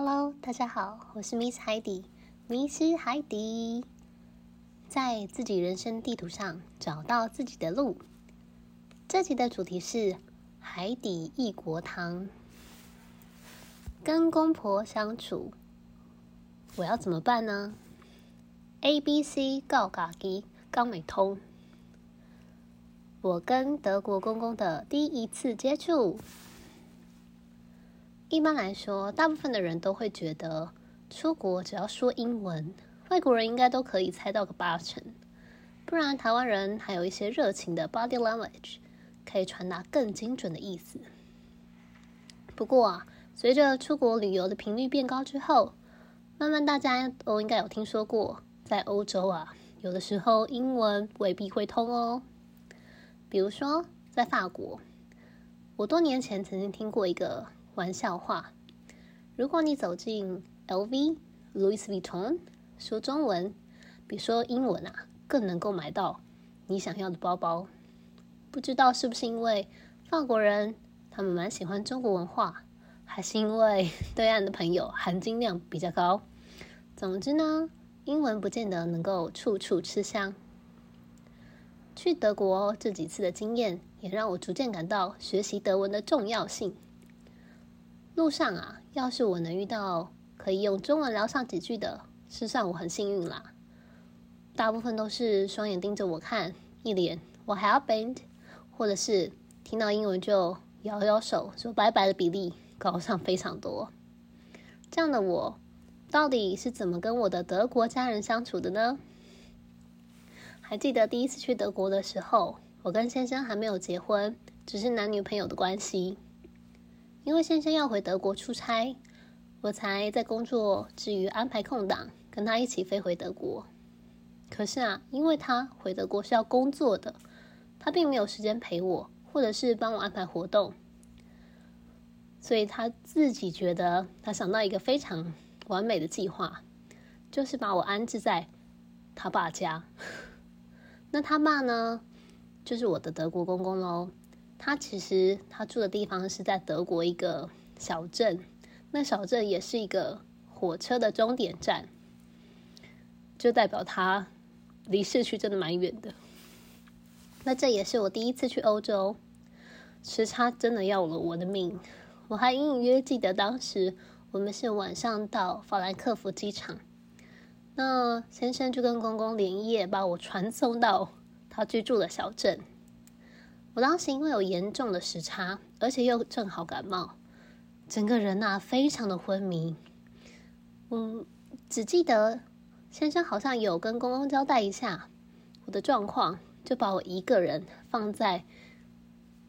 Hello，大家好，我是 Miss 海底，迷失海底，在自己人生地图上找到自己的路。这集的主题是海底异国汤，跟公婆相处，我要怎么办呢？A、B、C 告嘎机刚美通，我跟德国公公的第一次接触。一般来说，大部分的人都会觉得，出国只要说英文，外国人应该都可以猜到个八成。不然，台湾人还有一些热情的 body language，可以传达更精准的意思。不过啊，随着出国旅游的频率变高之后，慢慢大家都应该有听说过，在欧洲啊，有的时候英文未必会通哦。比如说，在法国，我多年前曾经听过一个。玩笑话：如果你走进 LV、Louis Vuitton，说中文比说英文啊更能够买到你想要的包包。不知道是不是因为法国人他们蛮喜欢中国文化，还是因为对岸的朋友含金量比较高？总之呢，英文不见得能够处处吃香。去德国这几次的经验，也让我逐渐感到学习德文的重要性。路上啊，要是我能遇到可以用中文聊上几句的，是算我很幸运啦。大部分都是双眼盯着我看，一脸 What happened？或者是听到英文就摇摇手说拜拜的比例高上非常多。这样的我，到底是怎么跟我的德国家人相处的呢？还记得第一次去德国的时候，我跟先生还没有结婚，只是男女朋友的关系。因为先生要回德国出差，我才在工作之余安排空档，跟他一起飞回德国。可是啊，因为他回德国是要工作的，他并没有时间陪我，或者是帮我安排活动，所以他自己觉得他想到一个非常完美的计划，就是把我安置在他爸家。那他爸呢，就是我的德国公公喽。他其实他住的地方是在德国一个小镇，那小镇也是一个火车的终点站，就代表他离市区真的蛮远的。那这也是我第一次去欧洲，时差真的要了我的命。我还隐隐约记得当时我们是晚上到法兰克福机场，那先生就跟公公连夜把我传送到他居住的小镇。我当时因为有严重的时差，而且又正好感冒，整个人呐非常的昏迷。嗯，只记得先生好像有跟公公交代一下我的状况，就把我一个人放在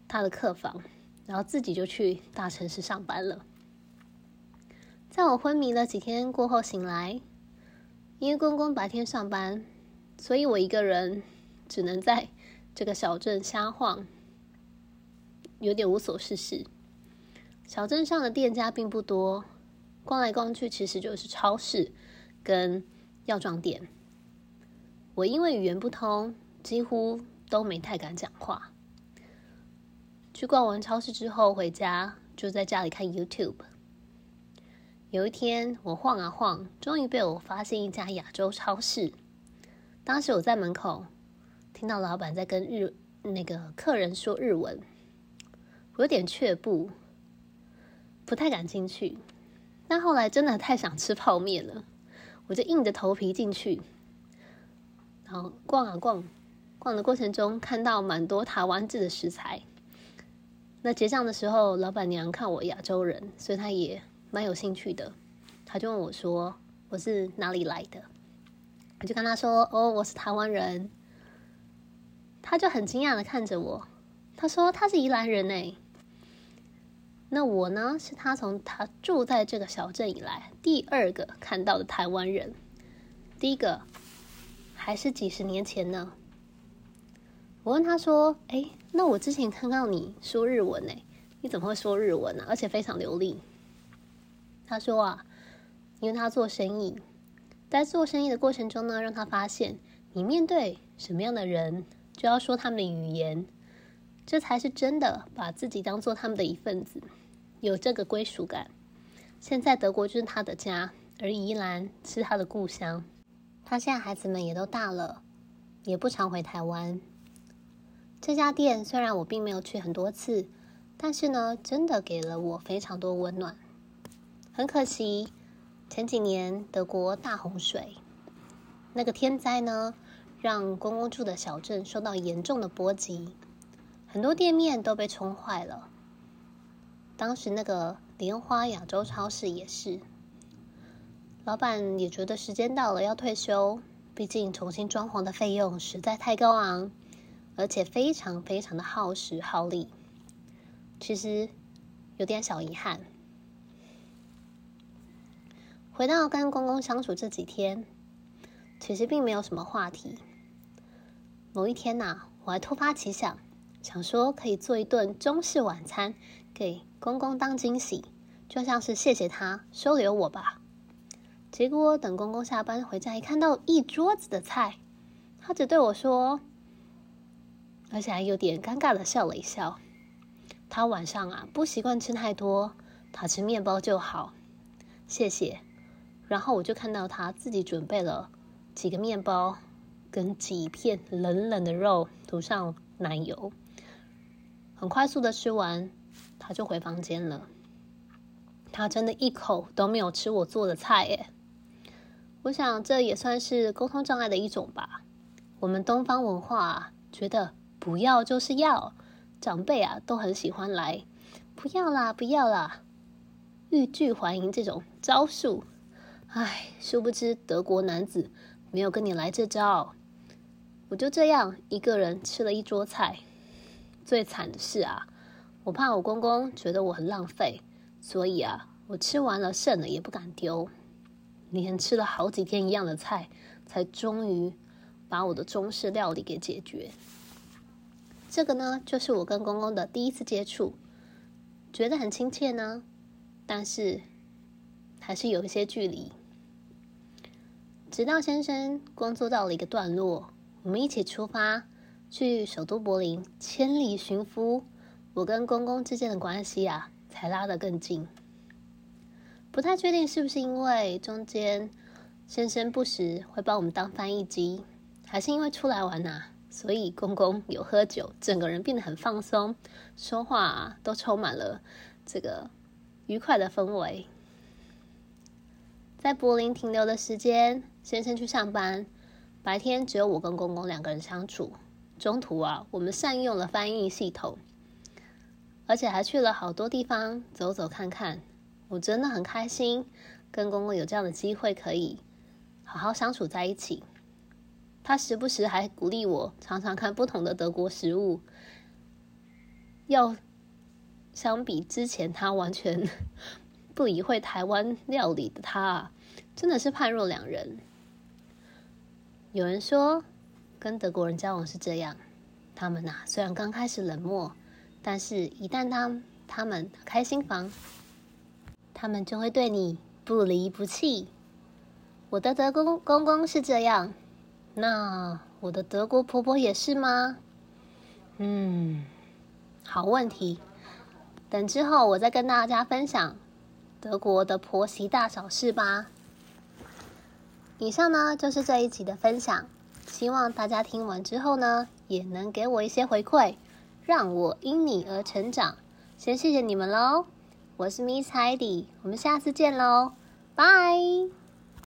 他的客房，然后自己就去大城市上班了。在我昏迷了几天过后醒来，因为公公白天上班，所以我一个人只能在这个小镇瞎晃。有点无所事事。小镇上的店家并不多，逛来逛去其实就是超市跟药妆店。我因为语言不通，几乎都没太敢讲话。去逛完超市之后回家，就在家里看 YouTube。有一天我晃啊晃，终于被我发现一家亚洲超市。当时我在门口，听到老板在跟日那个客人说日文。有点却步，不太敢进去。但后来真的太想吃泡面了，我就硬着头皮进去。然后逛啊逛，逛的过程中看到蛮多台湾制的食材。那结账的时候，老板娘看我亚洲人，所以她也蛮有兴趣的。她就问我说：“我是哪里来的？”我就跟她说：“哦，我是台湾人。”她就很惊讶的看着我，她说：“她是宜兰人诶。”那我呢，是他从他住在这个小镇以来第二个看到的台湾人，第一个还是几十年前呢。我问他说：“哎，那我之前看到你说日文呢，你怎么会说日文呢？而且非常流利。”他说啊，因为他做生意，在做生意的过程中呢，让他发现你面对什么样的人，就要说他们的语言。这才是真的把自己当做他们的一份子，有这个归属感。现在德国就是他的家，而宜兰是他的故乡。他现在孩子们也都大了，也不常回台湾。这家店虽然我并没有去很多次，但是呢，真的给了我非常多温暖。很可惜，前几年德国大洪水，那个天灾呢，让公公住的小镇受到严重的波及，很多店面都被冲坏了。当时那个莲花亚洲超市也是。老板也觉得时间到了要退休，毕竟重新装潢的费用实在太高昂，而且非常非常的耗时耗力。其实有点小遗憾。回到跟公公相处这几天，其实并没有什么话题。某一天呐、我还突发奇想，想说可以做一顿中式晚餐给公公当惊喜，就像是谢谢他收留我吧。结果等公公下班回家，一看到一桌子的菜，他只对我说，而且还有点尴尬的笑了一笑。他晚上啊不习惯吃太多，他吃面包就好。谢谢。然后我就看到他自己准备了几个面包跟几片冷冷的肉，涂上奶油，很快速的吃完，他就回房间了。他真的一口都没有吃我做的菜耶。我想这也算是沟通障碍的一种吧。我们东方文化，觉得不要就是要，长辈啊都很喜欢来，不要啦，不要啦，欲拒还迎这种招数。唉，殊不知德国男子没有跟你来这招。我就这样一个人吃了一桌菜。最惨的是啊，我怕我公公觉得我很浪费，所以啊，我吃完了剩的也不敢丢。连吃了好几天一样的菜，才终于把我的中式料理给解决。这个呢，就是我跟公公的第一次接触，觉得很亲切呢，但是还是有一些距离。直到先生工作到了一个段落，我们一起出发去首都柏林，千里寻夫，我跟公公之间的关系啊，才拉得更近。不太确定是不是因为中间先生不时会帮我们当翻译机，还是因为出来玩呐，所以公公有喝酒，整个人变得很放松，说话都充满了这个愉快的氛围。在柏林停留的时间，先生去上班，白天只有我跟公公两个人相处。中途啊，我们善用了翻译系统，而且还去了好多地方走走看看。我真的很开心，跟公公有这样的机会可以好好相处在一起。他时不时还鼓励我常常看不同的德国食物。要相比之前他完全 不理会台湾料理的他，真的是判若两人。有人说，跟德国人交往是这样，他们呐、啊、虽然刚开始冷漠，但是一旦他他们开心房。他们就会对你不离不弃。我的德公公公是这样，那我的德国婆婆也是吗？嗯，好问题。等之后我再跟大家分享德国的婆媳大小事吧。以上呢就是这一集的分享，希望大家听完之后呢也能给我一些回馈，让我因你而成长。先谢谢你们喽。我是 Miss Heidi，我们下次见喽，拜。